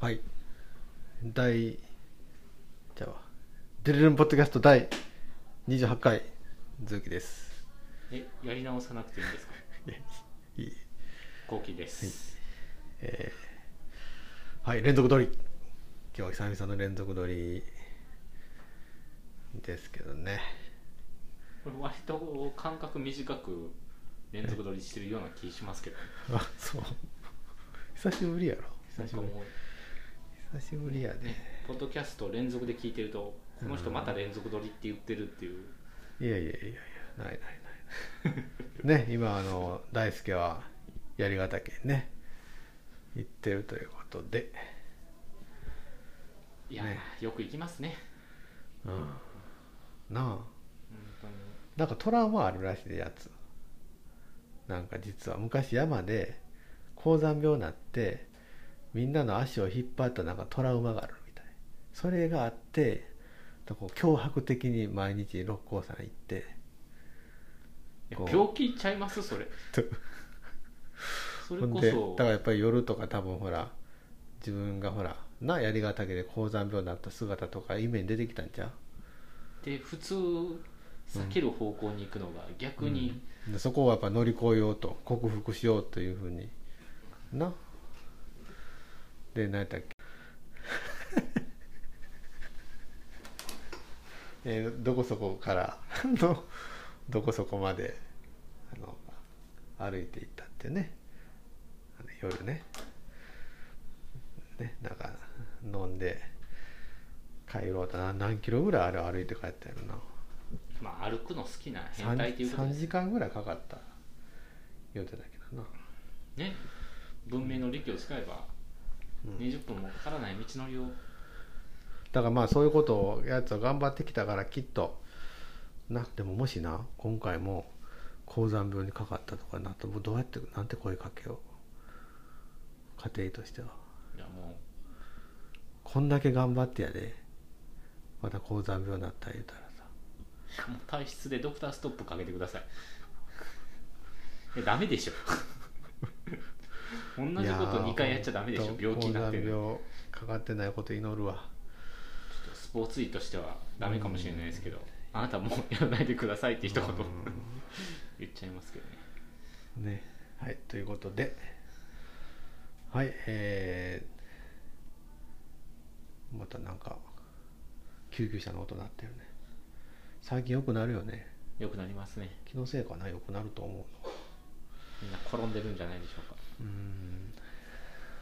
はい。第じゃあデレルンポッドキャスト第28回鈴木です。えやり直さなくていいんですか？いいコウキです、えーはい連続撮り。今日は久々の連続撮りですけどね。これ割と間隔短く連続撮りしてるような気しますけど、ね、あそう。久しぶりやろ。久しぶり。なんかも久しぶりやうねねポッドキャスト連続で聞いてるとこの人また連続撮りって言ってるっていう、いやいやいやいやないないない。ね今あの大輔は槍ヶ岳にね行ってるということで。いや、ね。よく行きますね。うん。なあ。本当に。なんかトラウマあるらしいでやつ。なんか実は昔山で高山病になってみんなの足を引っ張ったなんかトラウマがあるみたい。それがあってこう脅迫的に毎日六甲山行って病気ちゃいます？それ。それこそ。からやっぱり夜とか多分ほら自分がほらな槍ヶ岳で高山病になった姿とか夢に出てきたんちゃで普通避ける方向に行くのが逆う、に、うん。でそこをやっぱ乗り越えようと克服しようというふうに。なで何やったっけ？えーどこそこからのどこそこまであの歩いていったってね。夜ね。ねなんか飲んで帰ろうとな何キロぐらいあれ歩いて帰ったやろな。まあ歩くの好きな変 3, 態っていうことです。時間ぐらいかかった。言うてたけどな。ね。文明の利器を使えば20分もかからない道のりを。だからまあそういうことをやつは頑張ってきたからきっと。なでももしな今回も高山病にかかったとかなったらどうやってなんて声かけよう。家庭としては。いやもこんだけ頑張ってやで。また高山病になったら言うたらさ。もう体質でドクターストップかけてください。えダメでしょ同じこと2回やっちゃダメでしょ。病気になってる。病かかってないこと祈るわ。スポーツ医としてはダメかもしれないですけどあなたもうやらないでくださいって一言。うん。言っちゃいますけどね。ね。はいということで。はいえー、またなんか救急車の音鳴ってるね。最近よくなるよね。よくなりますね。気のせいかな？よくなると思うの。みんな転んでるんじゃないでしょうか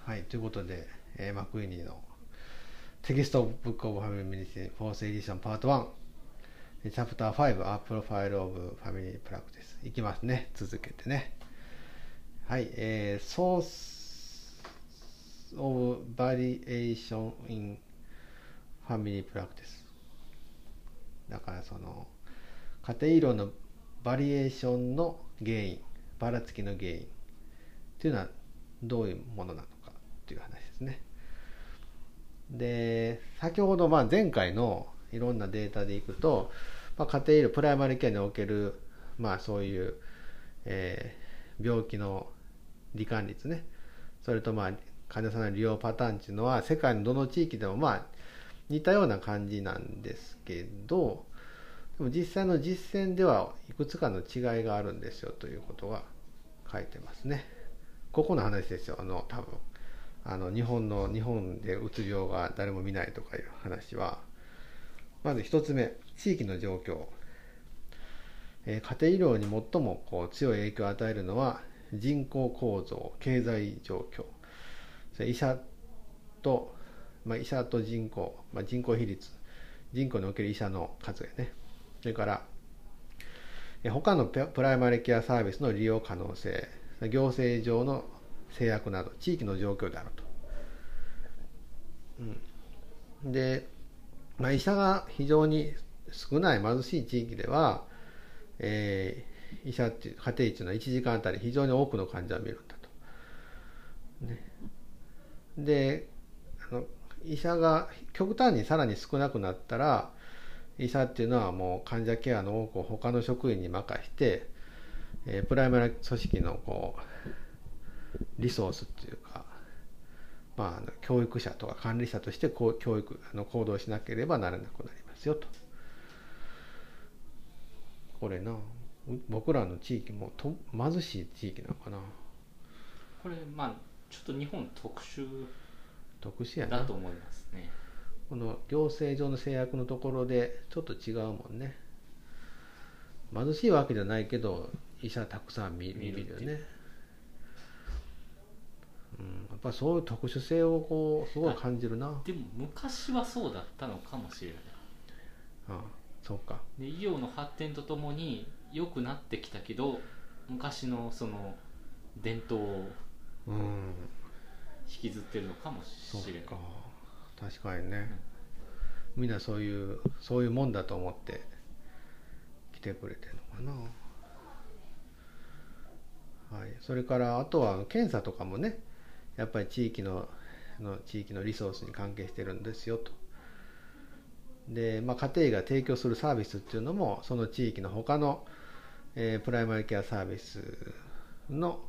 はいということで、えーマクウィニーの Textbook of Family Medicine Fourth Edition パート1チャプター5 A Profile of Family Practice いきますね。続けてね。はいえー、Source of Variation in Family Practice だからその家庭医療のバリエーションの原因ばらつきの原因。っていうのはどういうものなのかっていう話ですね。で先ほどまあ前回のいろんなデータでいくと、まあ、家庭医療プライマリケアにおけるまあそういう、えー病気の罹患率ねそれとまあ患者さんの利用パターンっていうのは世界のどの地域でもまあ似たような感じなんですけどでも実際の実践ではいくつかの違いがあるんですよということが書いてますね。ここの話ですよ、あの多分。あの日本の日本でうつ病が誰も見ないとかいう話は、まず一つ目、地域の状況。えー家庭医療に最もこう強い影響を与えるのは人口構造、経済状況、それ医者と、まあ、医者と人口、まあ、人口比率、人口における医者の数やね。それから、他のプライマリケアサービスの利用可能性、行政上の制約など、地域の状況であると。うん、で、まあ、医者が非常に少ない貧しい地域では、えー医者っていう家庭医っていうのは1時間あたり非常に多くの患者を見るんだと。ね、であの医者が極端にさらに少なくなったら医者っていうのはもう患者ケアの多くを他の職員に任して、えープライマリ組織のこうリソースっていうかまあ教育者とか管理者としてこう教育あの行動しなければならなくなりますよと。これなう僕らの地域もと貧しい地域なのかな。これまあちょっと日本特殊特殊やな。だと思いますね。この行政上の制約のところでちょっと違うもんね。貧しいわけじゃないけど医者たくさん見見るよね、うん、やっぱそういう特殊性をこうすごい感じるな。でも昔はそうだったのかもしれない。ああそうか。で医療の発展とともに良くなってきたけど昔のその伝統をうん。引きずってるのかもしれない。か。確かにね、みんなそういうそういうもんだと思って来てくれてるのかなはい。それからあとは検査とかもねやっぱり地域のの地域のリソースに関係してるんですよと。で、まあ、家庭が提供するサービスっていうのもその地域の他の、えープライマリケアサービスの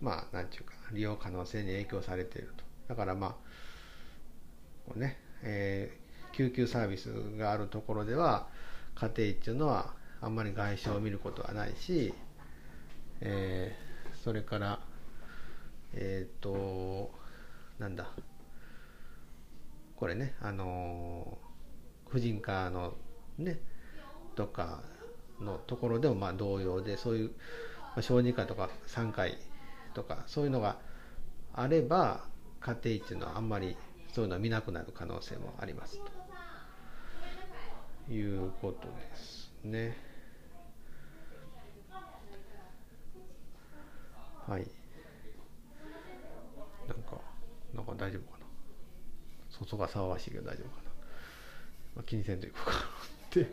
まあなんていうか利用可能性に影響されていると。だからまあこうね、えー救急サービスがあるところでは家庭っていうのはあんまり外傷を見ることはないし、えーそれからえっ、となんだこれねあのー婦人科のねとかのところでもまあ同様でそういうまあ小児科とか3回とかそういうのがあれば家庭っていうのはあんまりそういうのは見なくなる可能性もありますということですね。はい。なんかなんか大丈夫かな。外が騒がしいけど大丈夫かな、まあ、気にせんといこうかなって。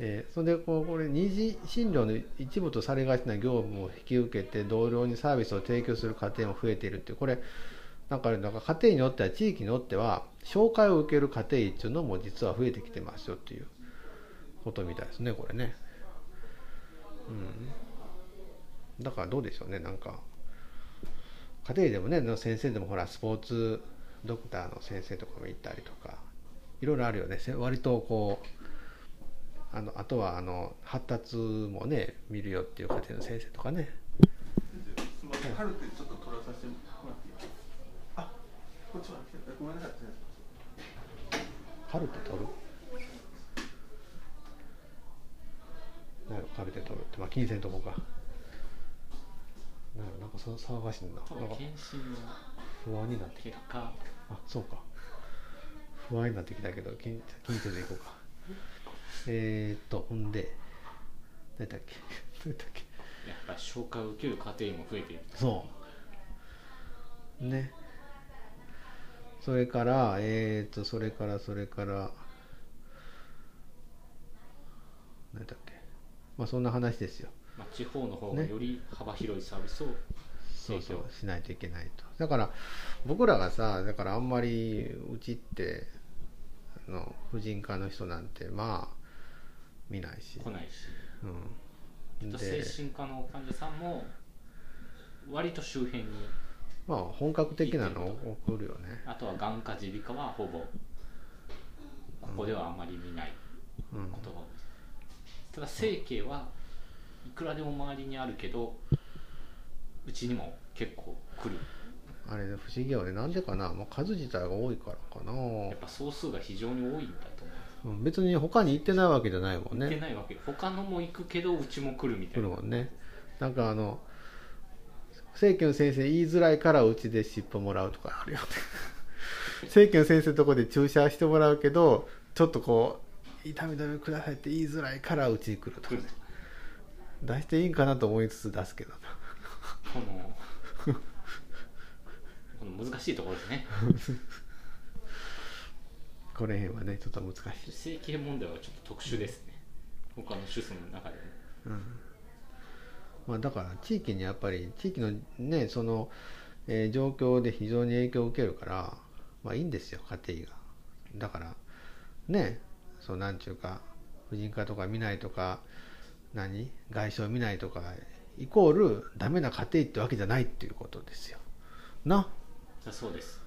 えーそれでこうこれ二次診療の一部とされがちな業務を引き受けて同僚にサービスを提供する家庭も増えているっていう。これなんかなんか家庭によっては地域によっては紹介を受ける家庭っていうのも実は増えてきてますよっていうことみたいですねこれね。うん、だからどうでしょうね。なんか家庭でもね先生でもほらスポーツドクターの先生とかもいたりとかいろいろあるよね。せ割とこうあのあとはあの発達もね見るよっていう家庭の先生とかね。カルテちょっと取らさせてもらっていい？あ、こっちはごめんなさい。カルテ取る？カルテ取るって。まあ気にせんとこかなんやろなんかそ騒がしいな。なんか検診の不安になってきた。あそうか。不安になってきたけど気に気にせずいこうか。えー、っとほんで何だっけ？何だっけ？やっぱり紹介を受ける家庭も増えている。そう。ね。それからえっ、とそれからそれから何だっけ？まあそんな話ですよまあ、地方の方がね。より幅広いサービスをそうそう提供しないといけないと。だから僕らがさだからあんまりうちってあの婦人科の人なんてまあ見ないし、来ないし。うん、精で神科の患者さんも割と周辺にまあ本格的なのを送るよね。あとは眼科耳鼻科はほぼここではあんまり見ないうん。ことが多いただ整形はいくらでも周りにあるけどうちにも結構来る。あれね不思議よね。なんでかな、まあ、数自体が多いからかな。やっぱ総数が非常に多いんだと思う。うん別に他に行ってないわけじゃないもん行ってねないわけ。他のも行くけどうちも来るみた来いな。るもんね。なんかあの正規の先生言いづらいからうちで尻尾もらうとかあるよね。正規の先生のとこで注射してもらうけどちょっとこう痛み止めくださいって言いづらいからうちに来るとかね出していいんかなと思いつつ出すけど。なこのこの難しいところですね。これ辺はねちょっと難しい。整形問題はちょっと特殊ですね。他の手術の中でも。まあ、だから地域にやっぱり地域のねその、えー状況で非常に影響を受けるからまあいいんですよ家庭が。だからねそうなんちゅうか婦人科とか見ないとか何？外傷見ないとかイコールダメな家庭ってわけじゃないっていうことですよ。な？じゃあそうです。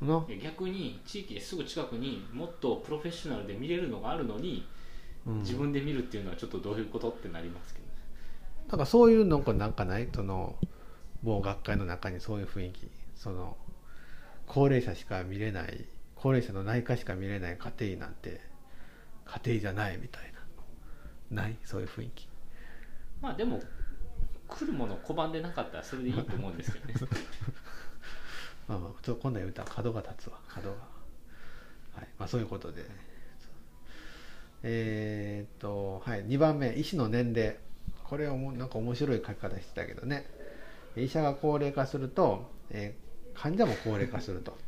な？逆に地域ですぐ近くにもっとプロフェッショナルで見れるのがあるのに、うん。自分で見るっていうのはちょっとどういうことってなりますけど。ねだからそういうのがなんかない？その某学会の中にそういう雰囲気。その高齢者しか見れない高齢者の内科しか見れない家庭医なんて家庭医じゃないみたいな。ない？そういう雰囲気まあでも来るもの拒んでなかったらそれでいいと思うんですけどね。まあまあちょっとこんなん言うたら角が立つわ。角が。はい。まあそういうことで。えーっとはい。2番目。医師の年齢。これはもなんか面白い書き方してたけどね。医者が高齢化すると、えー患者も高齢化すると。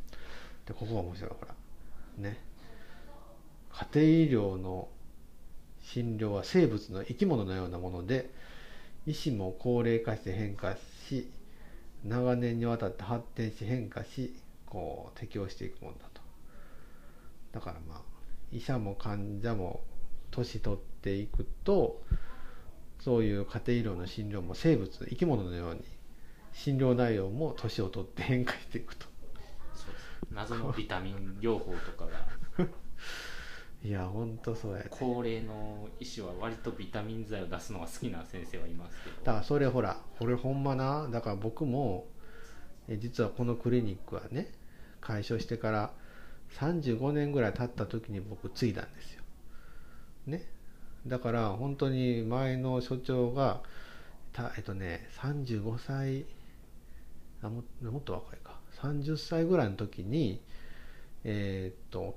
でここが面白い。ほら。ね。家庭医療の診療は生物の生き物のようなもので医師も高齢化して変化し長年にわたって発展し変化しこう適応していくものだと。だからまあ医者も患者も年取っていくとそういう家庭医療の診療も生物生き物のように診療内容も年を取って変化していくと。謎のビタミン療法とかがいやほんとそうやね。高齢の医師は割とビタミン剤を出すのが好きな先生はいますけど。だからそれほらこれほんまなだから僕もえ実はこのクリニックはね開所してから35年ぐらい経った時に僕継いだんですよ。ね。だから本当に前の所長がたえっとね35歳あももっと若いか。30歳ぐらいの時にえーっと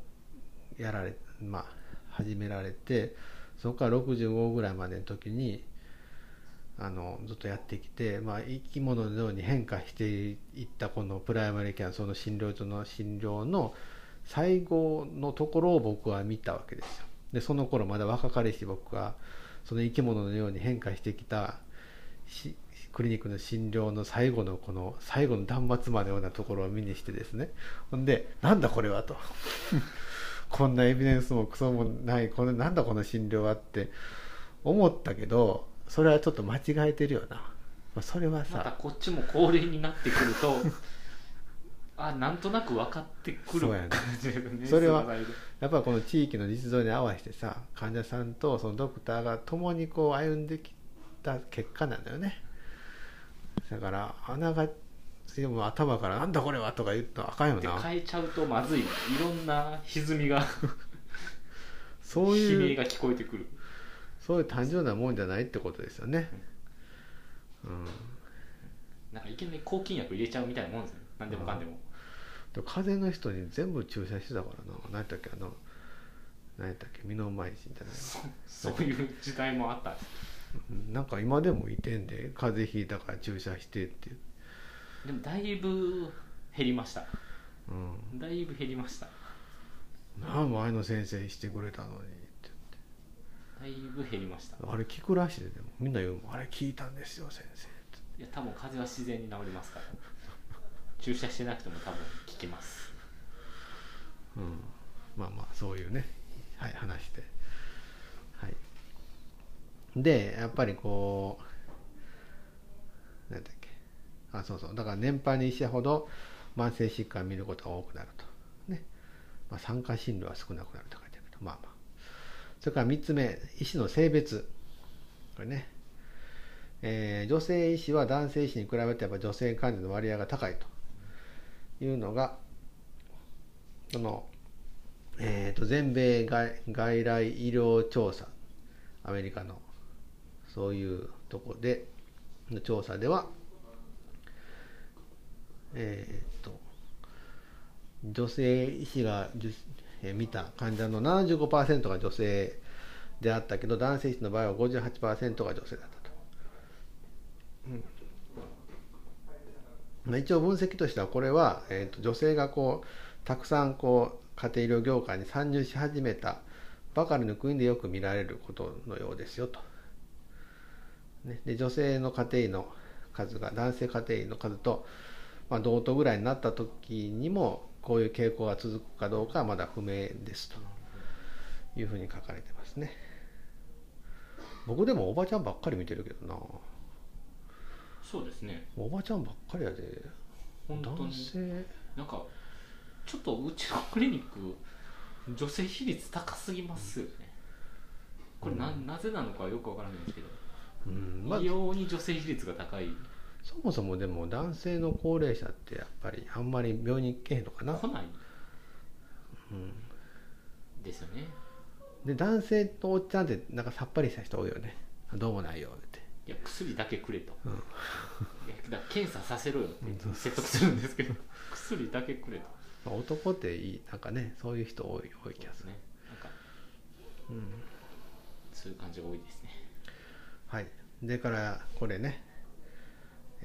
やられまあ始められてそこから65ぐらいまでの時にあのずっとやってきて、まあ、生き物のように変化していったこのプライマリーケアその診療所の診療の最後のところを僕は見たわけですよ。でその頃まだ若かりし僕はその生き物のように変化してきたクリニックの診療の最後のこの最後の断末魔のようなところを見にしてですね。ほんでなんだこれはと。こんなエビデンスもクソもないこれなんだこの診療はって思ったけどそれはちょっと間違えてるよな。まあそれはまたさこっちも高齢になってくると あなんとなく分かってくるね。それはやっぱこの地域の実情に合わせてさ患者さんとそのドクターが共にこう歩んできた結果なんだよね。だから穴がでも頭から「なんだこれは!」とか言ったらあかんよでな変えちゃうとまずい。いろんな歪みがそういう悲鳴が聞こえてくる。そういう単純なもんじゃないってことですよね。うん。なんかいきなり抗菌薬入れちゃうみたいなもんですよ何でもかんでも。でも風邪の人に全部注射してたからな。何やったっけあの何やったっけ身の前心じゃないそそういう時代もあったんです。うん。なんか今でもいてんで風邪ひいたから注射してっていうでもだいぶ減りました。うん。だいぶ減りました。なあ前の先生してくれたのにってだいぶ減りました。あれ聞くらしいででもみんな言うもんあれ聞いたんですよ先生って。いや多分風邪は自然に治りますから。注射してなくても多分効きます。うん。まあまあそういうね。はい話して。はい。でやっぱりこう何だっけあそうそう。だから年配の医者ほど慢性疾患を見ることが多くなると。ね、まあ、参加診療は少なくなると書いてあるけどまあまあ。それから3つ目医師の性別。これね。えー女性医師は男性医師に比べてやっぱ女性患者の割合が高いと。いうのがその、えー、と全米外外来医療調査。アメリカの。そういうとこでの調査ではえっ、と女性医師がえー見た患者の75%が女性であったけど男性医師の場合は58%が女性だったと。うんまあ、一応分析としてはこれは、えー、と女性がこうたくさんこう家庭医療業界に参入し始めたばかりの国でよく見られることのようですよと。ね、で女性の家庭医の数が男性家庭医の数と、まあ、同等ぐらいになった時にもこういう傾向が続くかどうかはまだ不明ですというふうに書かれてますね。僕でもおばちゃんばっかり見てるけどな。そうですね。おばちゃんばっかりやで。本当男に性。なんかちょっとうちのクリニック女性比率高すぎますよね。これな,、なぜなのかよくわからないんですけど、うん。まあ。異様に女性比率が高いそもそもでも男性の高齢者ってやっぱりあんまり病院に行けへんのかな、来ない。うん、ですよね。で男性とおっちゃんってなんかさっぱりした人多いよね。どうもないよって。いや薬だけくれと、うん。いやだ検査させろよってうん。説得するんですけど薬だけくれと。まあ男っていいなんかねそういう人多い多い気がする、ね。なんかうん、そういう感じが多いですね。はい。でからこれね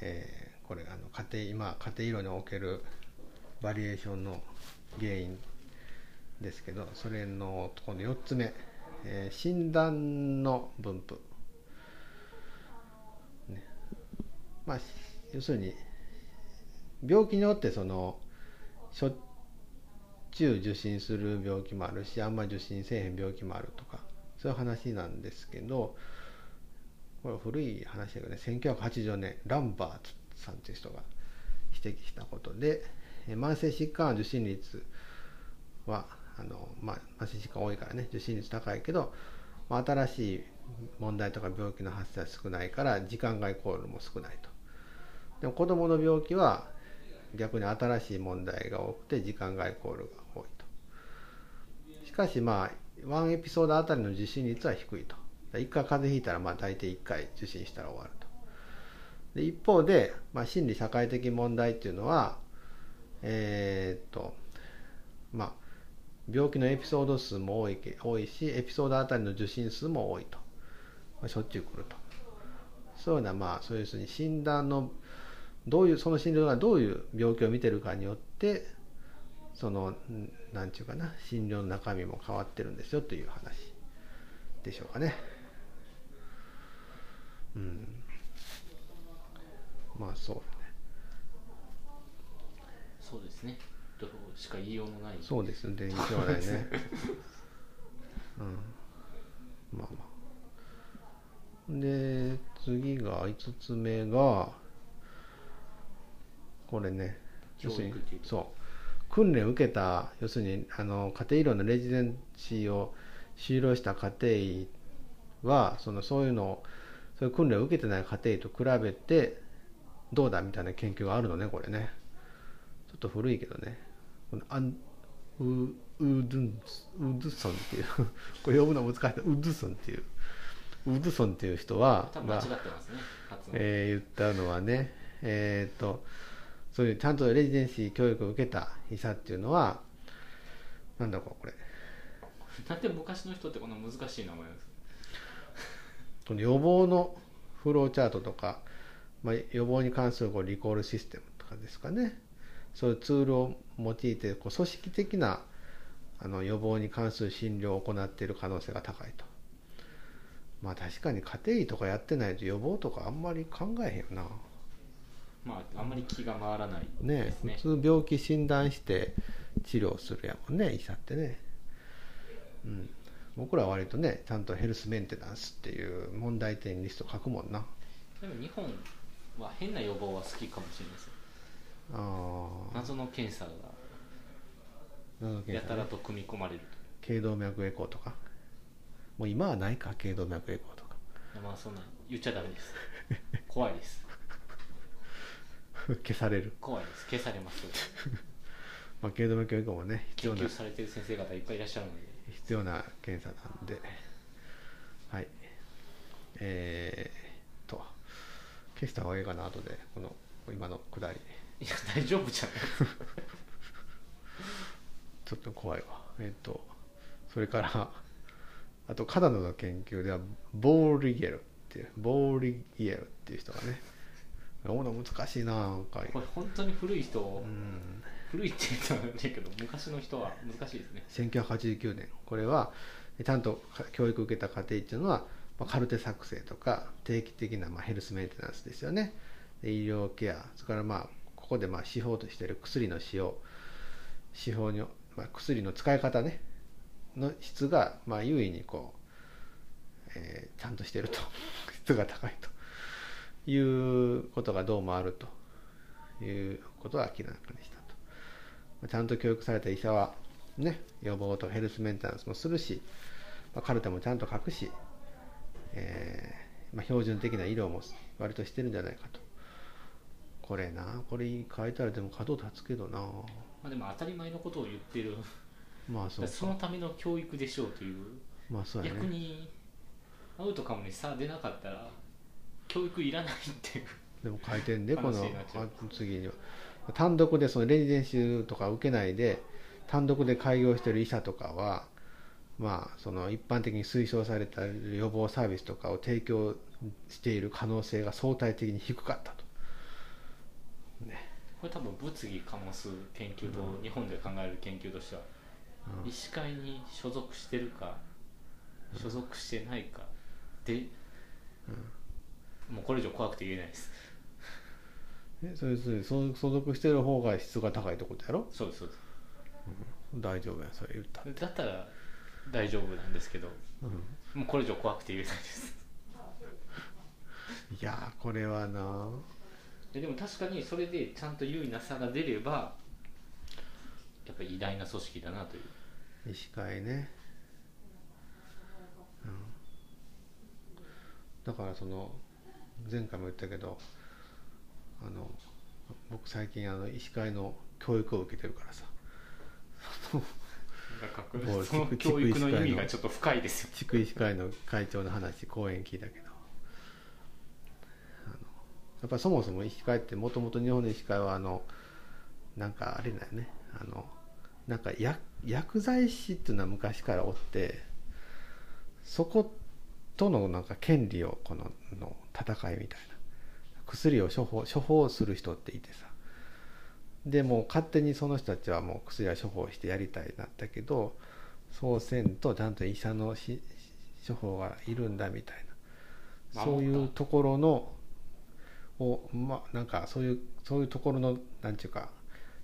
えーこれあの家庭今家庭医療におけるバリエーションの原因ですけどそれのこの4つ目、えー診断の分布、ね。まあ、要するに病気によってそのしょっちゅう受診する病気もあるしあんま受診せえへん病気もあるとかそういう話なんですけどこれ古い話だけどね1980年ランバーツさんという人が指摘したことで慢性疾患受診率はあの、まあ、慢性疾患多いからね受診率高いけど、まあ、新しい問題とか病気の発生は少ないから時間外コールも少ないと。でも子どもの病気は逆に新しい問題が多くて時間外コールが多いと。しかしまあワンエピソードあたりの受診率は低いと。1回風邪ひいたらまあ大体1回受診したら終わると。で一方で、まあ、心理社会的問題っていうのはえーっとまあ病気のエピソード数も多い多いしエピソードあたりの受診数も多いと、まあ、しょっちゅう来ると。そういうようなまあそういうふうに診断のどういうその診療がどういう病気を見てるかによってそのんなんていうかな診療の中身も変わってるんですよという話でしょうかね。うんまあそうだねそうですねどうしか言いようのないそうですね、電気はないね。うん。まあまあ。で、次が、5つ目が、これね、教育っていう、そう。訓練を受けた、要するに、あの、家庭医療のレジデンシーを修了した家庭医は、その、そういうのを、そういう訓練を受けてない家庭医と比べて、どうだみたいな研究があるのね、これね。ちょっと古いけどね。このアンウウドゥンウドゥソンっていう。これ読むの難しい。ウドゥソンっていう。ウドゥソンっていう人は間違がってますねえー言ったのはね。えっ、とそういうちゃんとレジデンシー教育を受けた医者っていうのはなんだこれ。なんで昔の人ってこんな難しい名前ですか？この予防のフローチャートとか、まあ、予防に関するこうリコールシステムとかですかね。そういうツールを用いてこう組織的なあの予防に関する診療を行っている可能性が高いと。まあ確かに家庭医とかやってないと予防とかあんまり考えへんよな。まああんまり気が回らないねですね。普通病気診断して治療するやもんね医者ってね。うん僕らは割とねちゃんとヘルスメンテナンスっていう問題点リスト書くもんな。でも日本は変な予防は好きかもしれないですよああ謎の検査がやたらと組み込まれる頸動脈エコーとか。もう今はないか頸動脈エコーとか。とまあそんな言っちゃダメです。怖いです。消される、怖いです。消されます。まあ、頸動脈エコーもね必要な。研究されてる先生方いっぱいいらっしゃるので必要な検査なんで。はい。えー、と消した方がいいかな後でこの今のくだり。いや大丈夫じゃない。ちょっと怖いわ。えっ、とそれからあとカナダの研究ではボーリゲルっていうボーリゲルっていう人がね読むの難しいななんか。これ本当に古い人、うん古いって言ったらないけど昔の人は難しいですね。1989年。これはちゃんと教育を受けた家庭っていうのは、まあ、カルテ作成とか定期的なまあヘルスメンテナンスですよね。医療ケア。それからまあここでまあ指標としている薬の使用。指標に、まあ、薬の使い方ね。の質がまあ優位にこう、えーちゃんとしてると。質が高いと。いうことがどうもあるということが明らかにした。ちゃんと教育された医者はね予防とかヘルスメンテナンスもするし、まあ、カルテもちゃんと書くし、えーまあ、標準的な医療も割としてるんじゃないかと。これなこれ書いたらでも角立つけどな。まあ、でも当たり前のことを言ってる。まあそうそのための教育でしょうという。まあそうやね。逆にアウトカムに差出なかったら教育いらないっていう。でも書いてんでこの次には単独でそのレジデンシュとか受けないで単独で開業してる医者とかはまあその一般的に推奨された予防サービスとかを提供している可能性が相対的に低かったと。ね。これ多分物議かもす研究と、日本で考える研究としては、うん。医師会に所属してるか所属してないかで、もうこれ以上怖くて言えないですねそれそれ所所属してる方が質が高いってことやろ？そうですそうです。大丈夫やそれ言ったら、だったら大丈夫なんですけどうん。もうこれ以上怖くて言えないです。いやーこれはな。ででも確かにそれでちゃんと有意な差が出ればやっぱり偉大な組織だなという。医師会ね、うん、だからその前回も言ったけどあの僕最近あの医師会の教育を受けてるからさ。その教育の意味がちょっと深いですよ地区医師会の会長の話講演聞いたけど。あのやっぱりそもそも医師会ってもともと日本の医師会はあのなんかあれだよね。あのなんか薬薬剤師っていうのは昔からおってそことのなんか権利をこのの戦いみたいな薬を処方処方する人っていてさ。でもう勝手にその人たちはもう薬は処方してやりたいなったけどそうせんとちゃんと医者のし処方がいるんだみたいな。そういうところのをまあなんかそういうそういうところのなんていうか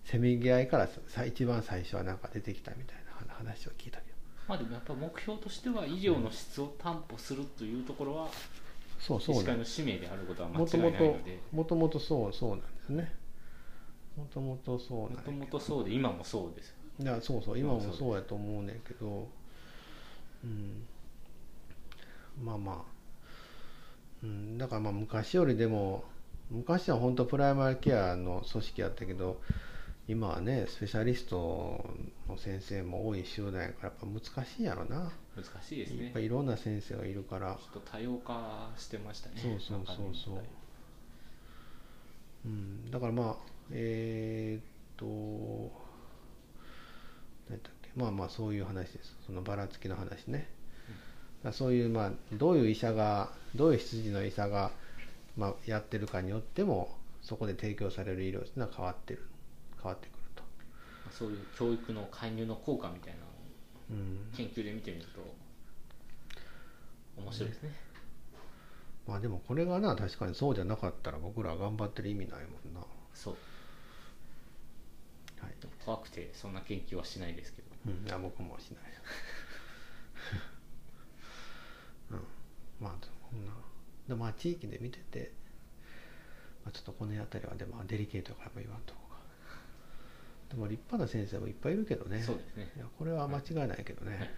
せめぎ合いからさ一番最初はなんか出てきたみたいな話を聞いたけど。まあでもやっぱ目標としては医療の質を担保するというところはそうそう医師会の使命であることは間違いもともとないので。もともとそうそうなんですね。もともとそうもともとそうで今もそうです。いやそうそう今もそうやと思うねんけど。うん。まあまあ、うん、だからまあ昔よりでも昔は本当プライマリケアの組織やったけど今はねスペシャリストの先生も多い集団やからやっぱ難しいやろな、難しいですね。やっぱいろんな先生がいるから。ちょっと多様化してましたね。そうそうそうそう。うん、だからまあえーっと何だっけ。まあまあそういう話です。そのばらつきの話ね、だからそういうまあどういう医者がどういう羊の医者が、まあ、やってるかによってもそこで提供される医療っていうのは変わってる変わってくると、そういう教育の介入の効果みたいなのをうん、研究で見てみると面白いですね、まあでもこれがな確かにそうじゃなかったら僕らは頑張ってる意味ないもんな。そう。はい。怖くてそんな研究はしないですけど。うん、いや僕もしない。うん、まあそんな。でまあ地域で見てて、まあ、ちょっとこの辺りはでもデリケートやから言わんとこでも立派な先生もいっぱいいるけどね。そうですね。いやこれは間違いないけどね、はい。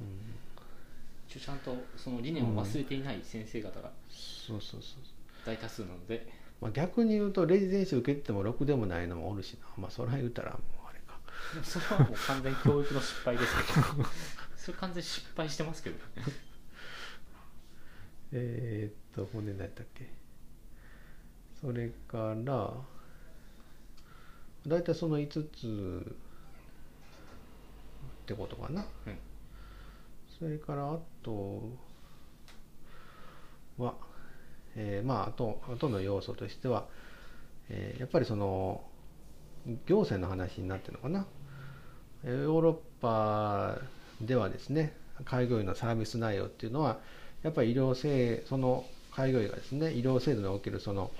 うん、ちゃんとその理念を忘れていない先生方がそうそうそう大多数なので、まあ、逆に言うとレジデンシー受けてもろくでもないのもおるしな。まあそれは言うたらもうあれか。それはもう完全に教育の失敗ですけど。それ完全に失敗してますけど えー、っと骨何やったっけ。それから大体その5つってことかな、うん。それからあとは、えーまああとあとの要素としては、えーやっぱりその行政の話になってるのかな。えーヨーロッパではですね開業医のサービス内容っていうのはやっぱり医療制その開業医がですね医療制度におけるその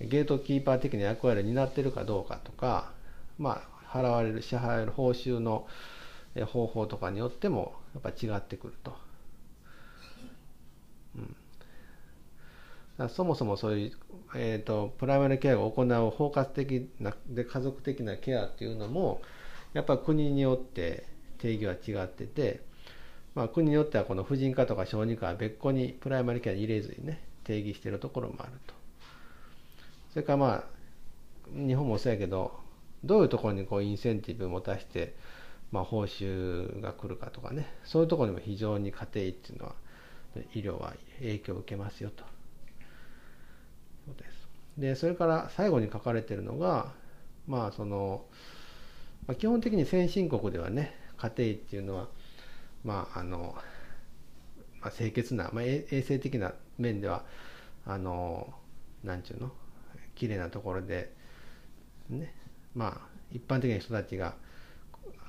ゲートキーパー的な役割を担ってるかどうかとかまあ払われる支払われる報酬の方法とかによってもやっぱ違ってくると。うんそもそもそういう、えー、とプライマリケアを行う包括的なで家族的なケアっていうのもやっぱ国によって定義は違ってて、まあ、国によってはこの婦人科とか小児科は別個にプライマリケアに入れずにね定義してるところもあるとそれからまあ日本もそうやけどどういうところにこうインセンティブを持たして、まあ、報酬が来るかとかねそういうところにも非常に家庭医っていうのは医療は影響を受けますよと。そうです。でそれから最後に書かれているのがまあその、まあ、基本的に先進国ではね家庭医っていうのはまああの、まあ、清潔な、まあ、衛衛生的な面ではあのなんちゅうの？綺麗なところでねまあ一般的な人たちが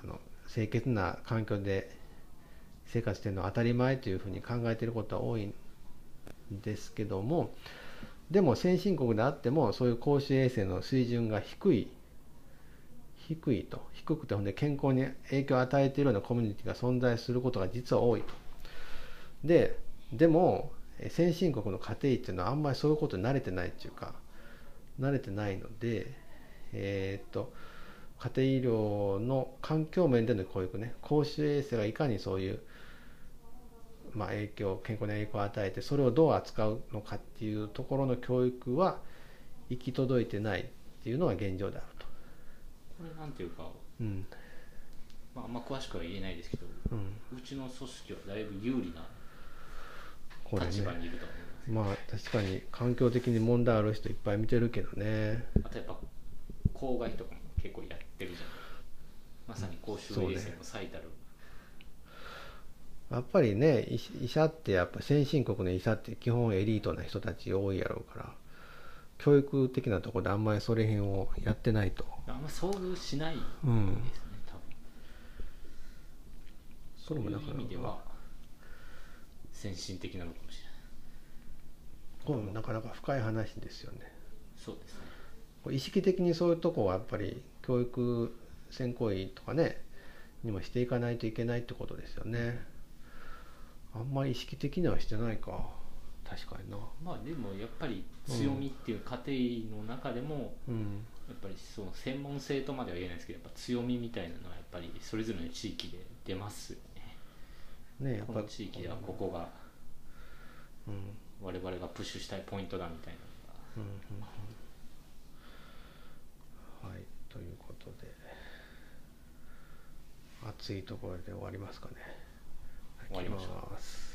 あの清潔な環境で生活してるのは当たり前というふうに考えていることは多いんですけどもでも先進国であってもそういう公衆衛生の水準が低い低いと低くてほんで健康に影響を与えているようなコミュニティが存在することが実は多いと。ででも先進国の家庭っていうのはあんまりそういうことに慣れてないっていうか慣れてないのでえーっと家庭医療の環境面での教育ね公衆衛生がいかにそういうまあ、影響健康に影響を与えてそれをどう扱うのかっていうところの教育は行き届いてないっていうのが現状であると。これなんていうか、うん。まあ、あんま詳しくは言えないですけどうん、うちの組織はだいぶ有利な立場にいると思います、まあ確かに環境的に問題ある人いっぱい見てるけどね。あとやっぱ公害とかも結構やってるじゃないまさに公衆衛生の最たる、やっぱりね医医者ってやっぱ先進国の医者って基本エリートな人たち多いやろうから教育的なところであんまりそれ辺をやってないと。あんま遭遇しないですね、うん。多分。そういう意味では先進的なのかもしれないこれもなかなか深い話ですよね。そうですね。意識的にそういうとこはやっぱり教育専攻医とかねにもしていかないといけないってことですよね。あんまり意識的にはしてないか。確かにな。まあでもやっぱり強みっていう家庭医の中でも、うん。やっぱりその専門性とまでは言えないですけどやっぱ強みみたいなのはやっぱりそれぞれの地域で出ますよね。ねやっぱこの地域ではここが。うん我々がプッシュしたいポイントだみたいな。うんうんうん。はい。ということで。暑いところで終わりますかね。終わりましょう。ます